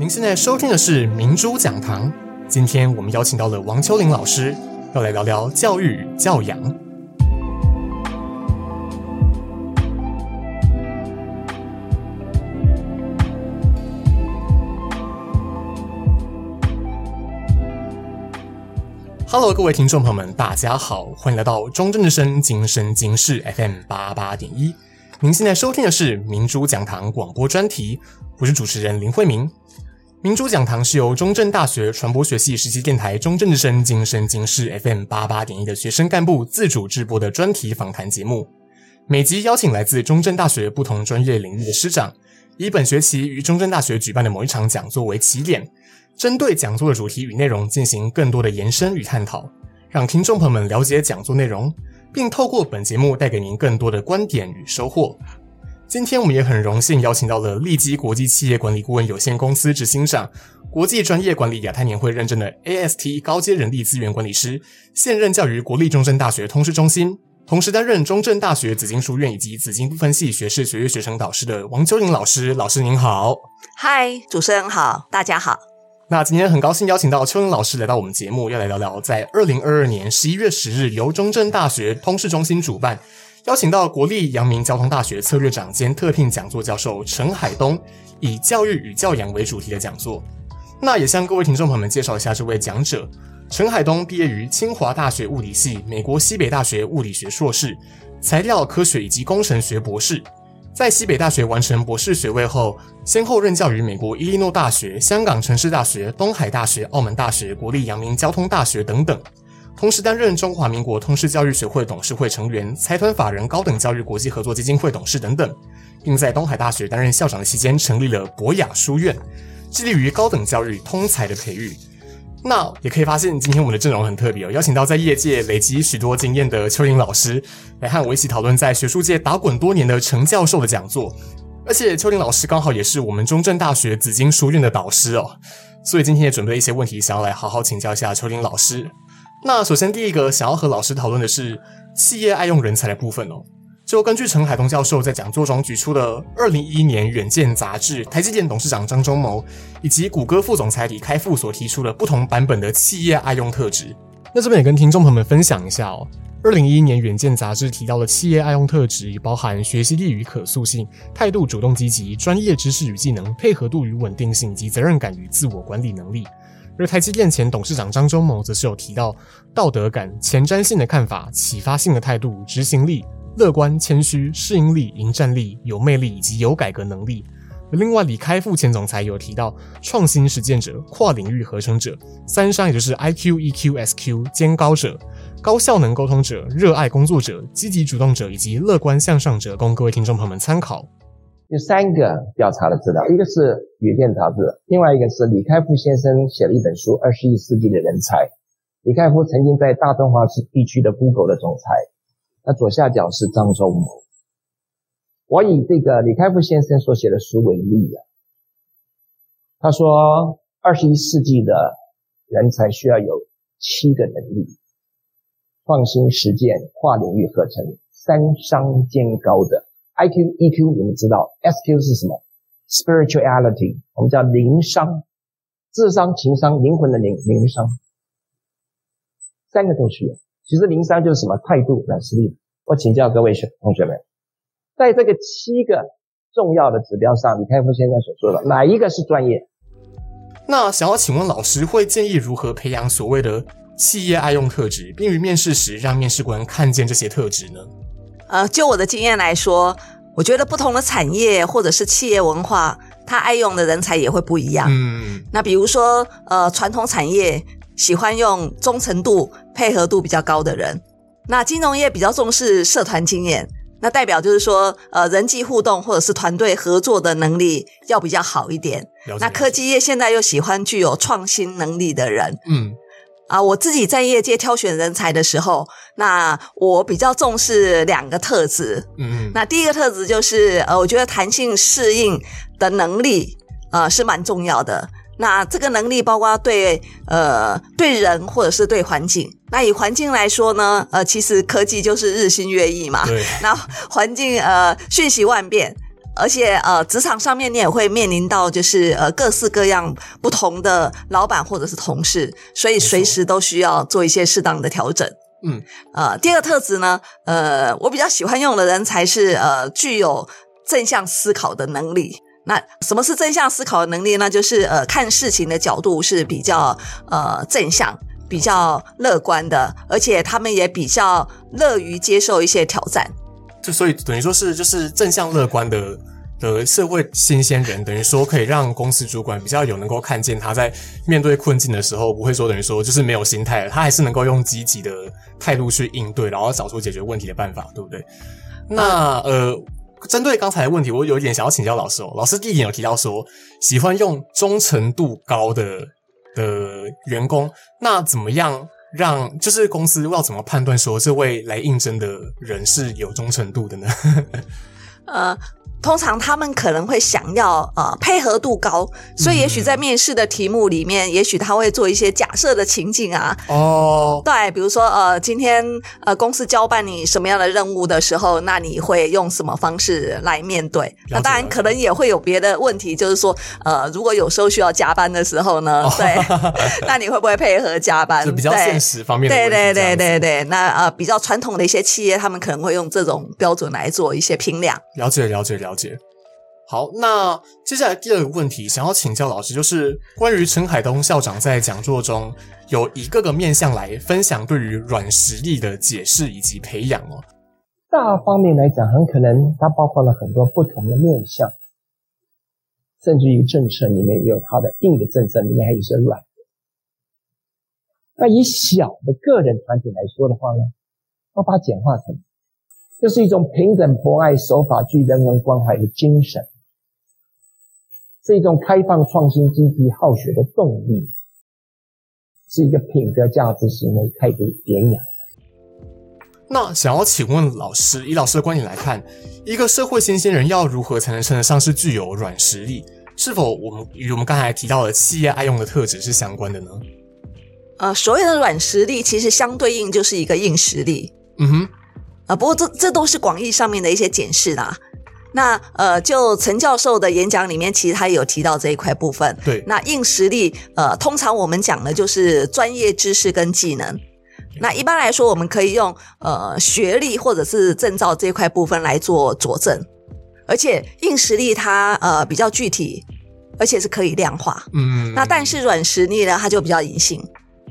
您现在收听的是明珠讲堂。今天我们邀请到了王秋玲老师，要来聊聊教育与教养。Hello，各位听众朋友们，大家好，欢迎来到中正之声今生今世 FM 八八点一。您现在收听的是明珠讲堂广播专题，我是主持人林慧明。明珠讲堂是由中正大学传播学系实习电台中正之声今生今世 FM 八八点一的学生干部自主制播的专题访谈节目。每集邀请来自中正大学不同专业领域的师长，以本学期于中正大学举办的某一场讲座为起点，针对讲座的主题与内容进行更多的延伸与探讨，让听众朋友们了解讲座内容，并透过本节目带给您更多的观点与收获。今天我们也很荣幸邀请到了利基国际企业管理顾问有限公司执行长、国际专业管理亚太年会认证的 AST 高阶人力资源管理师，现任教于国立中正大学通识中心，同时担任中正大学紫金书院以及紫金部分系学士学位学程导师的王秋玲老师。老师您好。嗨，主持人好，大家好。那今天很高兴邀请到秋玲老师来到我们节目，要来聊聊在二零二二年十一月十日由中正大学通识中心主办。邀请到国立阳明交通大学策略长兼特聘讲座教授陈海东，以教育与教养为主题的讲座。那也向各位听众朋友们介绍一下这位讲者：陈海东毕业于清华大学物理系、美国西北大学物理学硕士、材料科学以及工程学博士。在西北大学完成博士学位后，先后任教于美国伊利诺大学、香港城市大学、东海大学、澳门大学、国立阳明交通大学等等。同时担任中华民国通识教育学会董事会成员、财团法人高等教育国际合作基金会董事等等，并在东海大学担任校长的期间成立了博雅书院，致力于高等教育通才的培育。那也可以发现，今天我们的阵容很特别哦，邀请到在业界累积许多经验的邱玲老师来和我一起讨论在学术界打滚多年的陈教授的讲座，而且邱玲老师刚好也是我们中正大学紫金书院的导师哦，所以今天也准备了一些问题，想要来好好请教一下邱玲老师。那首先，第一个想要和老师讨论的是企业爱用人才的部分哦。就根据陈海东教授在讲座中举出的二零一一年《远见》杂志，台积电董事长张忠谋以及谷歌副总裁李开复所提出的不同版本的企业爱用特质。那这边也跟听众朋友们分享一下哦。二零一一年《远见》杂志提到的企业爱用特质，包含学习力与可塑性、态度主动积极、专业知识与技能、配合度与稳定性及责任感与自我管理能力。而台积电前董事长张忠谋则是有提到道德感、前瞻性的看法、启发性的态度、执行力、乐观、谦虚、适应力、迎战力、有魅力以及有改革能力。另外，李开复前总裁有提到创新实践者、跨领域合成者、三商也就是 IQ、EQ、SQ 兼高者、高效能沟通者、热爱工作者、积极主动者以及乐观向上者，供各位听众朋友们参考。有三个调查的资料，一个是远见杂志，另外一个是李开复先生写了一本书《二十一世纪的人才》。李开复曾经在大中华区地区的 Google 的总裁，那左下角是张忠谋。我以这个李开复先生所写的书为例啊，他说二十一世纪的人才需要有七个能力：创新、实践、跨领域合成、三商兼高的。I Q E Q 你们知道，S Q 是什么？Spirituality，我们叫灵商，智商、情商、灵魂的灵灵商，三个都需要。其实灵商就是什么？态度、软实力。我请教各位学同学们，在这个七个重要的指标上，李开复先生所说的哪一个是专业？那想要请问老师，会建议如何培养所谓的企业爱用特质，并于面试时让面试官看见这些特质呢？呃，就我的经验来说，我觉得不同的产业或者是企业文化，它爱用的人才也会不一样。嗯，那比如说，呃，传统产业喜欢用忠诚度、配合度比较高的人，那金融业比较重视社团经验，那代表就是说，呃，人际互动或者是团队合作的能力要比较好一点。那科技业现在又喜欢具有创新能力的人。嗯。啊，我自己在业界挑选人才的时候，那我比较重视两个特质。嗯，那第一个特质就是，呃，我觉得弹性适应的能力，呃，是蛮重要的。那这个能力包括对，呃，对人或者是对环境。那以环境来说呢，呃，其实科技就是日新月异嘛。对。那环境，呃，瞬息万变。而且呃，职场上面你也会面临到就是呃各式各样不同的老板或者是同事，所以随时都需要做一些适当的调整。嗯，呃，第二个特质呢，呃，我比较喜欢用的人才是呃具有正向思考的能力。那什么是正向思考的能力呢？就是呃看事情的角度是比较呃正向、比较乐观的，而且他们也比较乐于接受一些挑战。就所以等于说是就是正向乐观的的社会新鲜人，等于说可以让公司主管比较有能够看见他在面对困境的时候，不会说等于说就是没有心态，他还是能够用积极的态度去应对，然后找出解决问题的办法，对不对？那呃，针对刚才的问题，我有一点想要请教老师哦。老师第一点有提到说喜欢用忠诚度高的的员工，那怎么样？让就是公司要怎么判断说这位来应征的人是有忠诚度的呢？呃。通常他们可能会想要呃配合度高，所以也许在面试的题目里面，嗯、也许他会做一些假设的情景啊。哦，对，比如说呃今天呃公司交办你什么样的任务的时候，那你会用什么方式来面对？那当然可能也会有别的问题，就是说呃如果有时候需要加班的时候呢，哦、对，那你会不会配合加班？就比较现实方面。对对对对对，那呃比较传统的一些企业，他们可能会用这种标准来做一些评量。了解了解了解。好，那接下来第二个问题，想要请教老师，就是关于陈海东校长在讲座中有以各个面向来分享对于软实力的解释以及培养哦。大方面来讲，很可能它包括了很多不同的面向，甚至于政策里面也有它的硬的政策，里面还有一些软的。那以小的个人团体来说的话呢，要把它简化成。这是一种平等、博爱、守法、具人文关怀的精神，是一种开放、创新、积极、好学的动力，是一个品格、价值、行为态度典养。那想要请问老师，以老师的观点来看，一个社会新鲜人要如何才能称得上是具有软实力？是否我们与我们刚才提到的企业爱用的特质是相关的呢？呃，所谓的软实力，其实相对应就是一个硬实力。嗯哼。啊，不过这这都是广义上面的一些解释啦。那呃，就陈教授的演讲里面，其实他也有提到这一块部分。对，那硬实力，呃，通常我们讲的就是专业知识跟技能。那一般来说，我们可以用呃学历或者是证照这一块部分来做佐证。而且硬实力它呃比较具体，而且是可以量化。嗯。那但是软实力呢，它就比较隐性，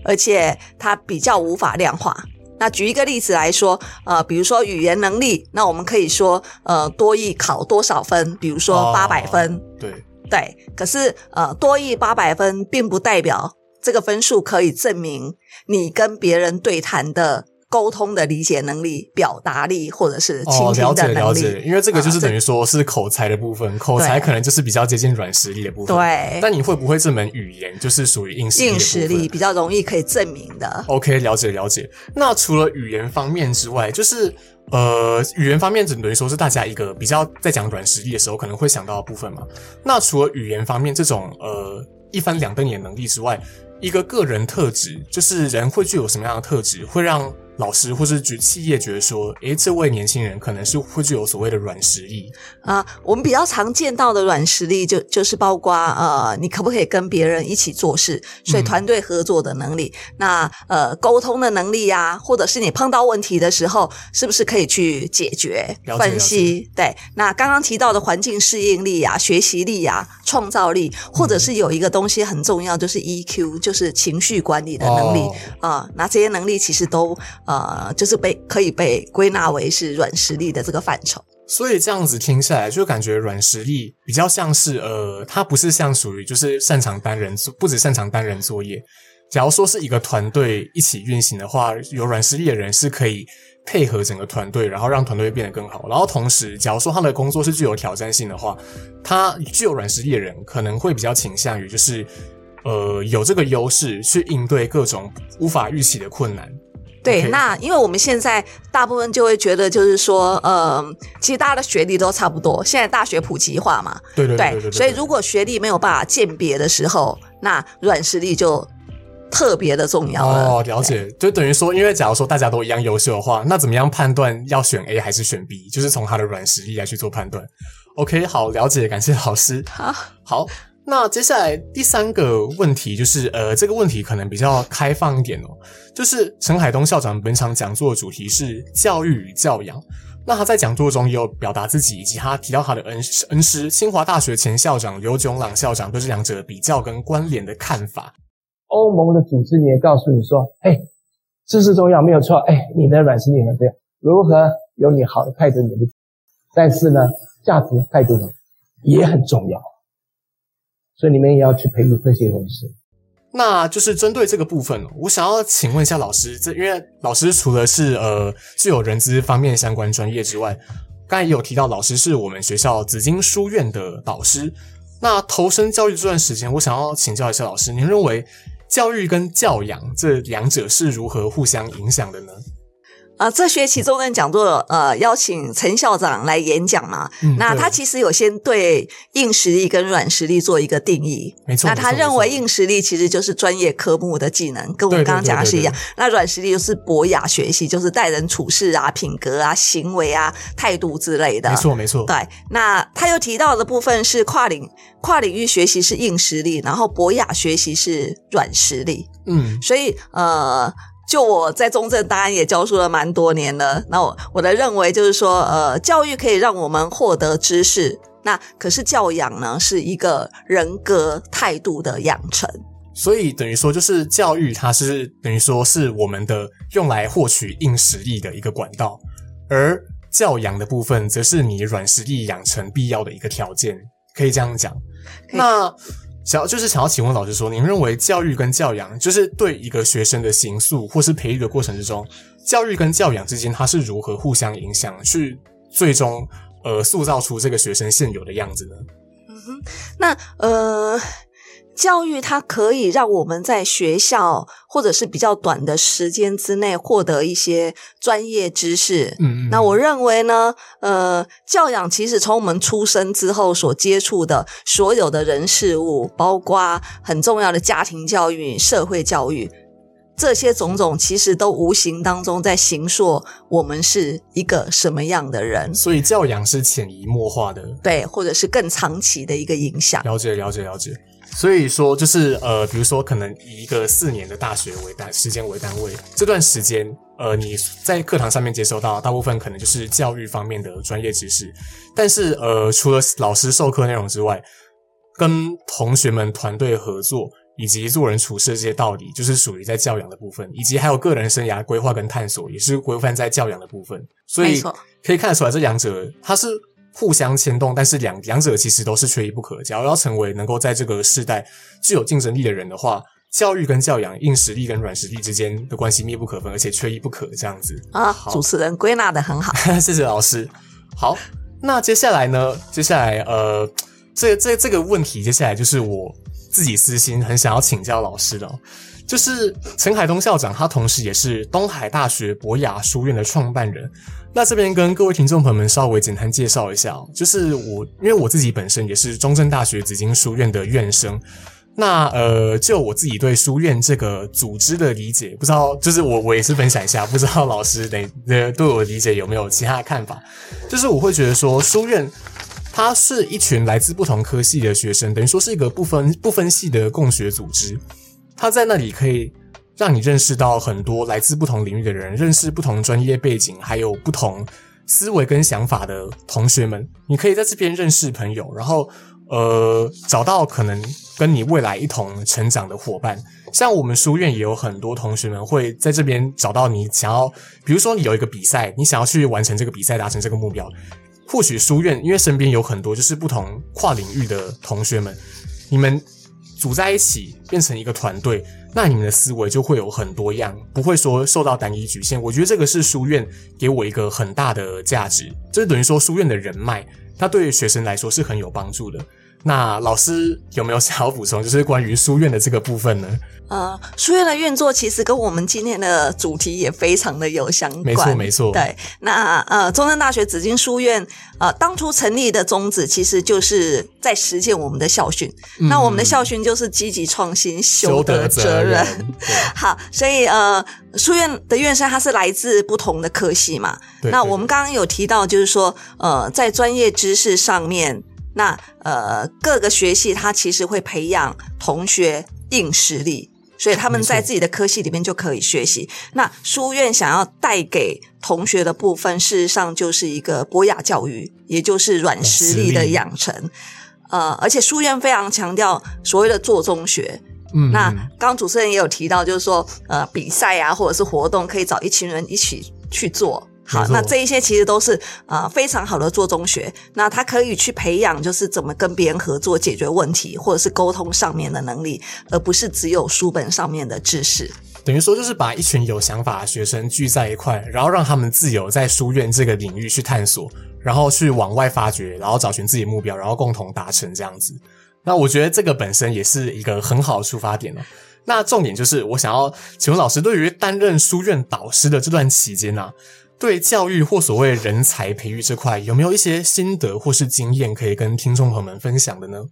而且它比较无法量化。那举一个例子来说，呃，比如说语言能力，那我们可以说，呃，多译考多少分？比如说八百分。哦，对对。可是，呃，多译八百分，并不代表这个分数可以证明你跟别人对谈的。沟通的理解能力、表达力，或者是倾听的能力。哦，了解了解。因为这个就是等于说是口才的部分，啊、口才可能就是比较接近软实力的部分。对。但你会不会这门语言就是属于硬实力？硬实力比较容易可以证明的。OK，了解了解。那除了语言方面之外，就是呃，语言方面只等于说是大家一个比较在讲软实力的时候可能会想到的部分嘛。那除了语言方面这种呃一翻两瞪眼能力之外，一个个人特质，就是人会具有什么样的特质，会让老师或是举企业觉得说，诶，这位年轻人可能是会具有所谓的软实力啊。我们比较常见到的软实力就，就就是包括呃，你可不可以跟别人一起做事，所以团队合作的能力。嗯、那呃，沟通的能力呀、啊，或者是你碰到问题的时候，是不是可以去解决、分析？对。那刚刚提到的环境适应力呀、啊、学习力呀、啊、创造力，或者是有一个东西很重要，就是 EQ，就是情绪管理的能力啊、哦呃。那这些能力其实都。呃，就是被可以被归纳为是软实力的这个范畴。所以这样子听下来，就感觉软实力比较像是呃，它不是像属于就是擅长单人做，不只擅长单人作业。假如说是一个团队一起运行的话，有软实力的人是可以配合整个团队，然后让团队变得更好。然后同时，假如说他的工作是具有挑战性的话，他具有软实力的人可能会比较倾向于就是呃，有这个优势去应对各种无法预期的困难。对.那因为我们现在大部分就会觉得，就是说，呃，其实大家的学历都差不多。现在大学普及化嘛，对对对，所以如果学历没有办法鉴别的时候，那软实力就特别的重要了。哦，了解，就等于说，因为假如说大家都一样优秀的话，那怎么样判断要选 A 还是选 B？就是从他的软实力来去做判断。OK，好，了解，感谢老师。好，好，那接下来第三个问题就是，呃，这个问题可能比较开放一点哦，就是陈海东校长本场讲座的主题是教育与教养。那他在讲座中也有表达自己，以及他提到他的恩恩师清华大学前校长刘炯朗校长对这两者比较跟关联的看法。欧盟的组织也告诉你说，哎，知识重要没有错，哎，你的软实力很重要，如何有你好的态度，你的，但是呢，价值态度呢也很重要，所以你们也要去培育这些东西。那就是针对这个部分，我想要请问一下老师，这因为老师除了是呃具有人资方面相关专业之外，刚才也有提到老师是我们学校紫金书院的导师。那投身教育这段时间，我想要请教一下老师，您认为教育跟教养这两者是如何互相影响的呢？啊，这学期中正讲座，呃，邀请陈校长来演讲嘛。嗯，那他其实有先对硬实力跟软实力做一个定义。没错。那他认为硬实力其实就是专业科目的技能，跟我们刚刚讲的是一样。那软实力就是博雅学习，就是待人处事啊、品格啊、行为啊、态度之类的。没错，没错。对。那他又提到的部分是跨领跨领域学习是硬实力，然后博雅学习是软实力。嗯。所以，呃。就我在中正当然也教书了蛮多年了，那我我的认为就是说，呃，教育可以让我们获得知识，那可是教养呢，是一个人格态度的养成。所以等于说，就是教育它是等于说是我们的用来获取硬实力的一个管道，而教养的部分则是你软实力养成必要的一个条件，可以这样讲。那。想要就是想要请问老师说，您认为教育跟教养，就是对一个学生的形塑或是培育的过程之中，教育跟教养之间，它是如何互相影响，去最终呃塑造出这个学生现有的样子呢？嗯哼，那呃。教育它可以让我们在学校或者是比较短的时间之内获得一些专业知识。嗯，嗯，那我认为呢，呃，教养其实从我们出生之后所接触的所有的人事物，包括很重要的家庭教育、社会教育，这些种种，其实都无形当中在形塑我们是一个什么样的人。所以教养是潜移默化的，对，或者是更长期的一个影响。了解，了解，了解。所以说，就是呃，比如说，可能以一个四年的大学为单时间为单位，这段时间，呃，你在课堂上面接收到大部分可能就是教育方面的专业知识，但是呃，除了老师授课内容之外，跟同学们团队合作以及做人处事这些道理，就是属于在教养的部分，以及还有个人生涯规划跟探索，也是规范在教养的部分。所以可以看得出来，这两者它是。互相牵动，但是两两者其实都是缺一不可。假如要成为能够在这个世代具有竞争力的人的话，教育跟教养、硬实力跟软实力之间的关系密不可分，而且缺一不可。这样子啊，主持人归纳的很好，谢谢老师。好，那接下来呢？接下来呃，这这这个问题，接下来就是我自己私心很想要请教老师的，就是陈海东校长，他同时也是东海大学博雅书院的创办人。那这边跟各位听众朋友们稍微简单介绍一下，就是我因为我自己本身也是中正大学紫金书院的院生，那呃，就我自己对书院这个组织的理解，不知道就是我我也是分享一下，不知道老师对对我的理解有没有其他看法？就是我会觉得说，书院它是一群来自不同科系的学生，等于说是一个不分不分系的共学组织，他在那里可以。让你认识到很多来自不同领域的人，认识不同专业背景，还有不同思维跟想法的同学们。你可以在这边认识朋友，然后呃找到可能跟你未来一同成长的伙伴。像我们书院也有很多同学们会在这边找到你想要，比如说你有一个比赛，你想要去完成这个比赛，达成这个目标。或许书院因为身边有很多就是不同跨领域的同学们，你们组在一起变成一个团队。那你们的思维就会有很多样，不会说受到单一局限。我觉得这个是书院给我一个很大的价值，这等于说书院的人脉，它对学生来说是很有帮助的。那老师有没有想要补充，就是关于书院的这个部分呢？呃，书院的运作其实跟我们今天的主题也非常的有相关。没错，没错。对，那呃，中山大学紫金书院呃，当初成立的宗旨其实就是在实践我们的校训。嗯、那我们的校训就是积极创新，修德责任。责任 好，所以呃，书院的院生他是来自不同的科系嘛。对。那我们刚刚有提到，就是说呃，在专业知识上面，那呃，各个学系它其实会培养同学硬实力。所以他们在自己的科系里面就可以学习。那书院想要带给同学的部分，事实上就是一个博雅教育，也就是软实力的养成。呃，而且书院非常强调所谓的做中学。嗯，那刚刚主持人也有提到，就是说，呃，比赛啊，或者是活动，可以找一群人一起去做。好，那这一些其实都是呃非常好的做中学，那他可以去培养，就是怎么跟别人合作、解决问题，或者是沟通上面的能力，而不是只有书本上面的知识。等于说，就是把一群有想法的学生聚在一块，然后让他们自由在书院这个领域去探索，然后去往外发掘，然后找寻自己的目标，然后共同达成这样子。那我觉得这个本身也是一个很好的出发点了。那重点就是，我想要请问老师，对于担任书院导师的这段期间呢、啊？对教育或所谓人才培育这块，有没有一些心得或是经验可以跟听众朋友们分享的呢？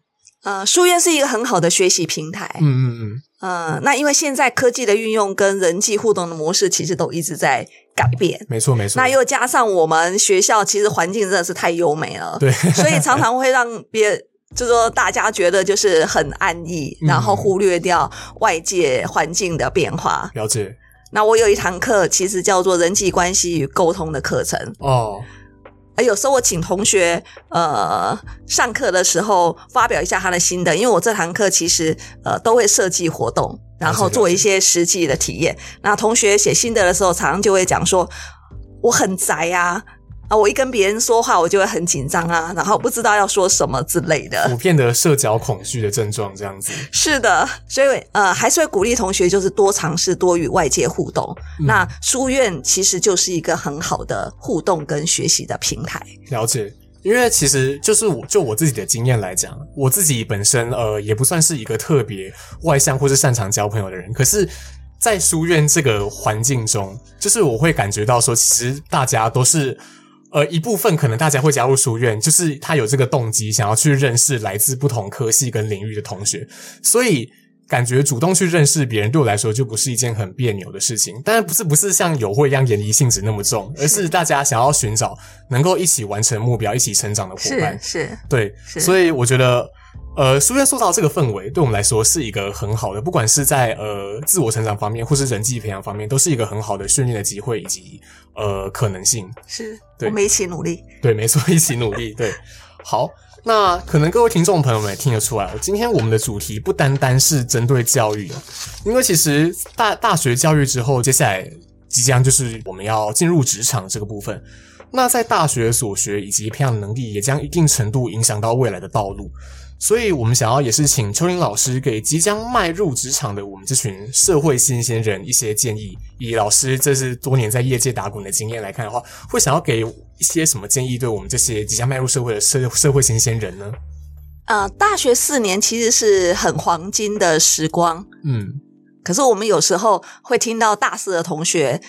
呃，书院是一个很好的学习平台。嗯嗯嗯。呃，那因为现在科技的运用跟人际互动的模式，其实都一直在改变。没错没错。那又加上我们学校其实环境真的是太优美了，对，所以常常会让别 就是说大家觉得就是很安逸，嗯、然后忽略掉外界环境的变化。了解。那我有一堂课，其实叫做人际关系与沟通的课程哦。哎，有时候我请同学呃上课的时候发表一下他的心得，因为我这堂课其实呃都会设计活动，然后做一些实际的体验。那同学写心得的时候，常常就会讲说我很宅啊。啊，我一跟别人说话，我就会很紧张啊，然后不知道要说什么之类的，普遍的社交恐惧的症状这样子。是的，所以呃，还是会鼓励同学就是多尝试，多与外界互动。嗯。那书院其实就是一个很好的互动跟学习的平台。了解，因为其实就是我就我自己的经验来讲，我自己本身呃也不算是一个特别外向或是擅长交朋友的人，可是，在书院这个环境中，就是我会感觉到说，其实大家都是。呃，一部分可能大家会加入书院，就是他有这个动机，想要去认识来自不同科系跟领域的同学，所以感觉主动去认识别人，对我来说就不是一件很别扭的事情。当然不是不是像友会一样联谊性质那么重，而是大家想要寻找能够一起完成目标、一起成长的伙伴。是，是对，是所以我觉得。呃，书院塑造这个氛围，对我们来说是一个很好的，不管是在呃自我成长方面，或是人际培养方面，都是一个很好的训练的机会以及呃可能性。是，对，我们一起努力。对，没错，一起努力。对，好，那可能各位听众朋友们也听得出来，今天我们的主题不单单是针对教育，因为其实大大学教育之后，接下来即将就是我们要进入职场这个部分。那在大学所学以及培养能力，也将一定程度影响到未来的道路。所以，我们想要也是请秋林老师给即将迈入职场的我们这群社会新鲜人一些建议。以老师这是多年在业界打滚的经验来看的话，会想要给一些什么建议，对我们这些即将迈入社会的社社会新鲜人呢？呃，大学四年其实是很黄金的时光，嗯，可是我们有时候会听到大四的同学。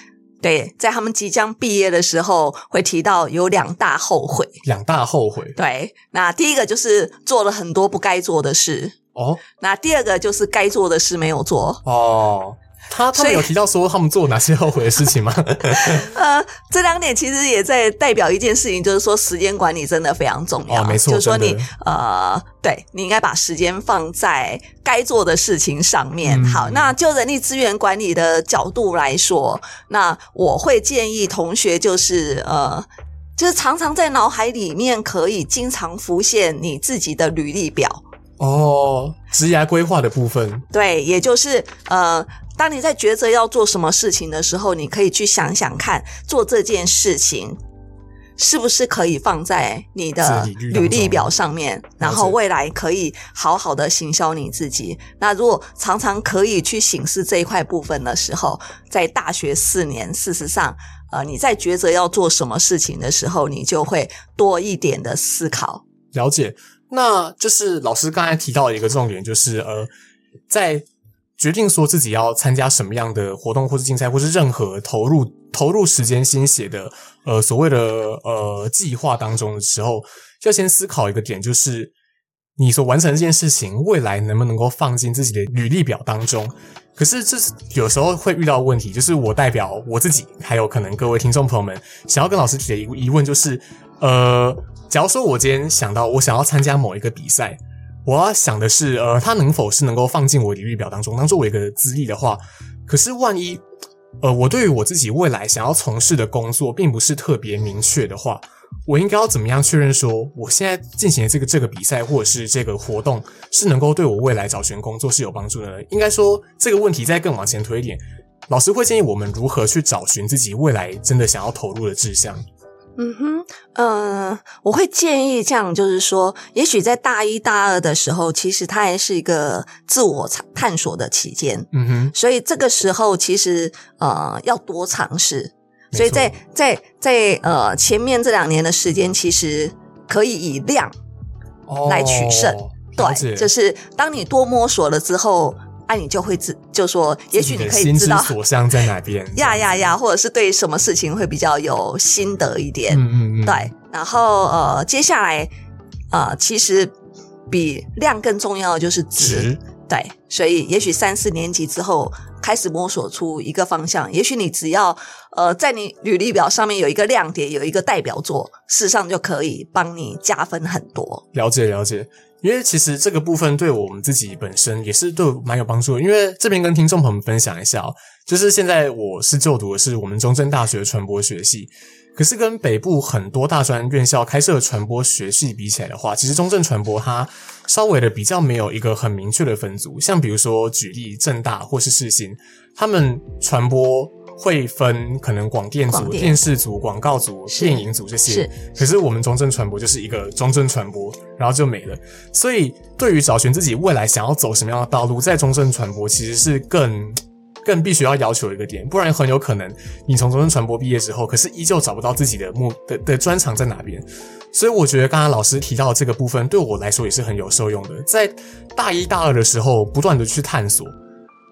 对，在他们即将毕业的时候，会提到有两大后悔。两大后悔。对，那第一个就是做了很多不该做的事。哦。那第二个就是该做的事没有做。哦。他他们有提到说他们做哪些后悔的事情吗？呃，这两点其实也在代表一件事情，就是说时间管理真的非常重要。哦，没错，就是说你呃，对，你应该把时间放在该做的事情上面。嗯。好，那就人力资源管理的角度来说，那我会建议同学就是呃，就是常常在脑海里面可以经常浮现你自己的履历表。哦，职涯规划的部分。对，也就是呃。当你在抉择要做什么事情的时候，你可以去想想看，做这件事情是不是可以放在你的履历表上面，然后未来可以好好的行销你自己。那如果常常可以去省思这一块部分的时候，在大学四年，事实上，呃，你在抉择要做什么事情的时候，你就会多一点的思考。了解。那就是老师刚才提到的一个重点，就是呃，在决定说自己要参加什么样的活动，或是竞赛，或是任何投入投入时间心血的呃所谓的呃计划当中的时候，要先思考一个点，就是你所完成这件事情，未来能不能够放进自己的履历表当中。可是这是有时候会遇到问题，就是我代表我自己，还有可能各位听众朋友们想要跟老师提的一个疑问，就是呃，假如说我今天想到我想要参加某一个比赛，我要想的是呃，它能否是能够放进我履历表当中，当做我一个资历的话，可是万一呃，我对于我自己未来想要从事的工作并不是特别明确的话。我应该要怎么样确认说，我现在进行这个这个比赛或者是这个活动是能够对我未来找寻工作是有帮助的呢？应该说这个问题再更往前推一点，老师会建议我们如何去找寻自己未来真的想要投入的志向。嗯哼，呃，我会建议这样，就是说，也许在大一大二的时候，其实它还是一个自我探索的期间。嗯哼，所以这个时候其实呃要多尝试。所以在在在呃前面这两年的时间，其实可以以量来取胜。哦、对，就是当你多摸索了之后，哎、啊，你就会知，就说，也许你可以知道所向在哪边。呀呀呀，或者是对什么事情会比较有心得一点。嗯嗯嗯。对，然后呃，接下来呃，其实比量更重要的就是质。值对，所以也许三四年级之后。开始摸索出一个方向，也许你只要呃，在你履历表上面有一个亮点，有一个代表作，事实上就可以帮你加分很多。了解了解，因为其实这个部分对我们自己本身也是对蛮有帮助的。因为这边跟听众朋友们分享一下哦，就是现在我是就读的是我们中正大学传播学系。可是跟北部很多大专院校开设传播学系比起来的话，其实中正传播它稍微的比较没有一个很明确的分组。像比如说举例正大或是世新，他们传播会分可能广电组、电，电视组、广告组、是电影组这些。是可是我们中正传播就是一个中正传播，然后就没了。所以对于找寻自己未来想要走什么样的道路，在中正传播其实是更。更必须要要求一个点，不然很有可能你从中正传播毕业之后，可是依旧找不到自己的目的的专长在哪边。所以我觉得刚刚老师提到的这个部分，对我来说也是很有受用的。在大一大二的时候，不断的去探索，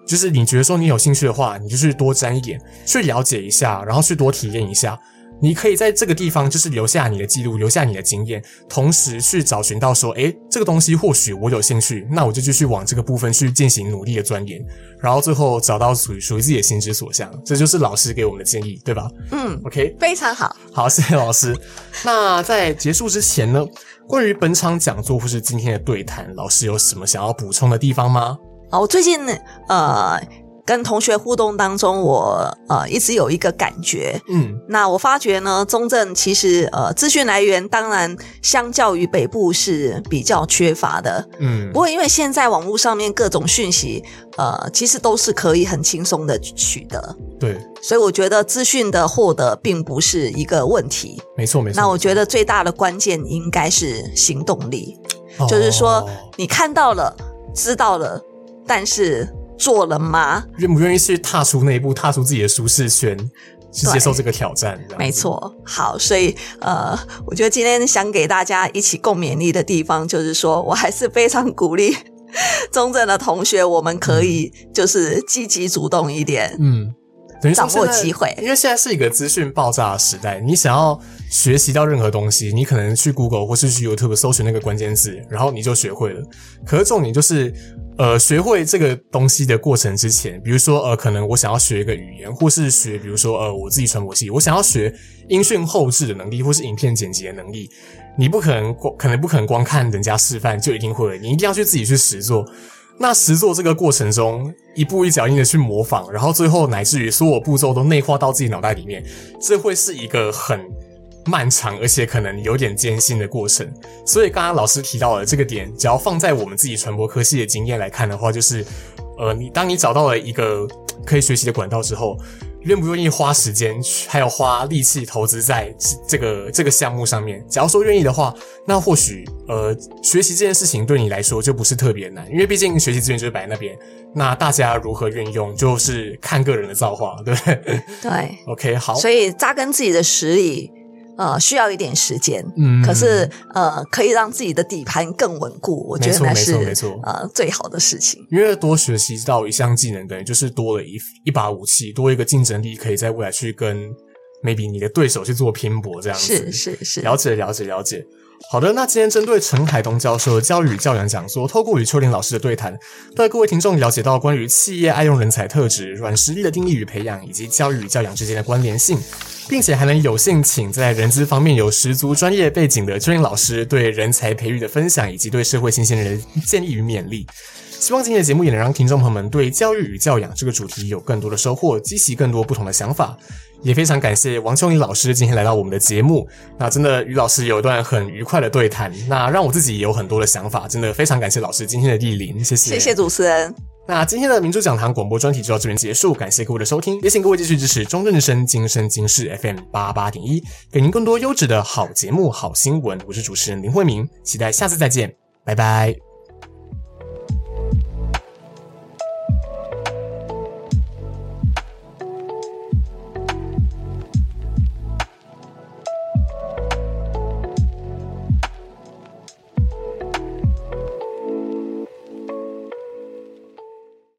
就是你觉得说你有兴趣的话，你就去多沾一点，去了解一下，然后去多体验一下。你可以在这个地方就是留下你的记录，留下你的经验，同时去找寻到说，诶，这个东西或许我有兴趣，那我就继续往这个部分去进行努力的钻研，然后最后找到属于属于自己的心之所向。这就是老师给我们的建议，对吧？嗯，OK，非常好，好，谢谢老师。那在结束之前呢，关于本场讲座或是今天的对谈，老师有什么想要补充的地方吗？好，我最近呃。跟同学互动当中，我呃一直有一个感觉，嗯，那我发觉呢，中正其实呃资讯来源当然相较于北部是比较缺乏的，嗯，不过因为现在网络上面各种讯息，呃，其实都是可以很轻松的取得，对，所以我觉得资讯的获得并不是一个问题，没错没错。那我觉得最大的关键应该是行动力，哦，就是说你看到了，知道了，但是。做了吗？愿不愿意去踏出那一步，踏出自己的舒适圈，去接受这个挑战？没错。好，所以呃，我觉得今天想给大家一起共勉励的地方，就是说我还是非常鼓励中正的同学，我们可以就是积极主动一点，嗯，等于掌握机会，因为现在是一个资讯爆炸的时代，你想要学习到任何东西，你可能去 Google 或是去 YouTube 搜寻那个关键字，然后你就学会了。可是重点就是。呃，学会这个东西的过程之前，比如说，呃，可能我想要学一个语言，或是学，比如说，呃，我自己传播系，我想要学音讯后置的能力，或是影片剪辑的能力，你不可能光，可能不可能光看人家示范就一定会，你一定要去自己去实做。那实做这个过程中，一步一脚印的去模仿，然后最后乃至于所有步骤都内化到自己脑袋里面，这会是一个很。漫长而且可能有点艰辛的过程，所以刚刚老师提到了这个点，只要放在我们自己传播科系的经验来看的话，就是，呃，你当你找到了一个可以学习的管道之后，愿不愿意花时间，还有花力气投资在这个这个项目上面？假如说愿意的话，那或许呃，学习这件事情对你来说就不是特别难，因为毕竟学习资源就是摆在那边，那大家如何运用，就是看个人的造化，对不对？对，OK，好，所以扎根自己的实力。呃，需要一点时间，嗯，可是呃，可以让自己的底盘更稳固，我觉得那是没错，呃，最好的事情。因为多学习到一项技能，等于就是多了一一把武器，多一个竞争力，可以在未来去跟 maybe 你的对手去做拼搏，这样子。是是是，了解了解了解。好的，那今天针对陈海东教授的教育与教养讲座，透过与秋玲老师的对谈，带各位听众了解到关于企业爱用人才特质、软实力的定义与培养，以及教育与教养之间的关联性，并且还能有幸请在人资方面有十足专业背景的秋玲老师对人才培育的分享，以及对社会新鲜人建议与勉励。希望今天的节目也能让听众朋友们对教育与教养这个主题有更多的收获，激起更多不同的想法。也非常感谢王秋玲老师今天来到我们的节目。那真的与老师有一段很愉快的对谈，那让我自己也有很多的想法。真的非常感谢老师今天的莅临，谢谢。谢谢主持人。那今天的民主讲堂广播专题就到这边结束，感谢各位的收听，也请各位继续支持中正之声今生今世 FM 八八点一，给您更多优质的好节目、好新闻。我是主持人林慧明，期待下次再见，拜拜。